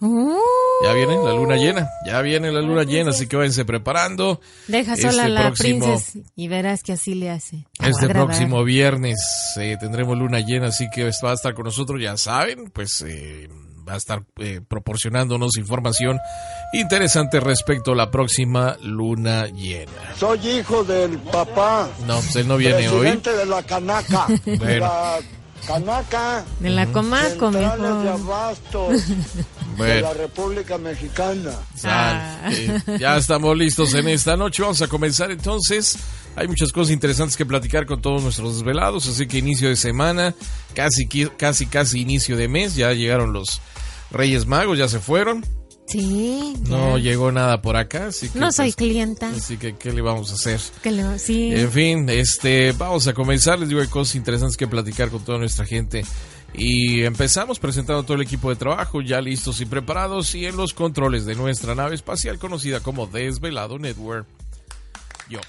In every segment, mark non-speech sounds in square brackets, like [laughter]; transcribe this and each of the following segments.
ya viene la luna llena, ya viene la luna llena, así que váyanse preparando. Deja sola Este la próximo- princesa y verás que así le hace. Este próximo viernes eh, tendremos luna llena, así que va a estar con nosotros, ya saben, pues eh, va a estar eh, proporcionándonos información interesante respecto a la próxima luna llena. Soy hijo del papá. No, pues él no viene hoy. presidente de la Canaca. De la Canaca. De la comaco, de [laughs] de la República Mexicana. Ah. Ya estamos listos en esta noche. Vamos a comenzar entonces. Hay muchas cosas interesantes que platicar con todos nuestros desvelados, así que inicio de semana, casi, casi, casi inicio de mes. Ya llegaron los Reyes Magos, ya se fueron. Sí. ya. No llegó nada por acá, así que. No soy pues, clienta. Así que, ¿qué le vamos a hacer? Que sí. En fin, este, vamos a comenzar. Les digo, hay cosas interesantes que platicar con toda nuestra gente. Y empezamos presentando todo el equipo de trabajo, ya listos y preparados, y en los controles de nuestra nave espacial conocida como Desvelado Network. Yo.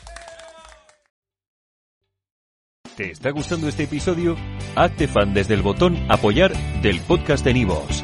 ¿Te está gustando este episodio? Hazte fan desde el botón Apoyar del podcast de Nivos.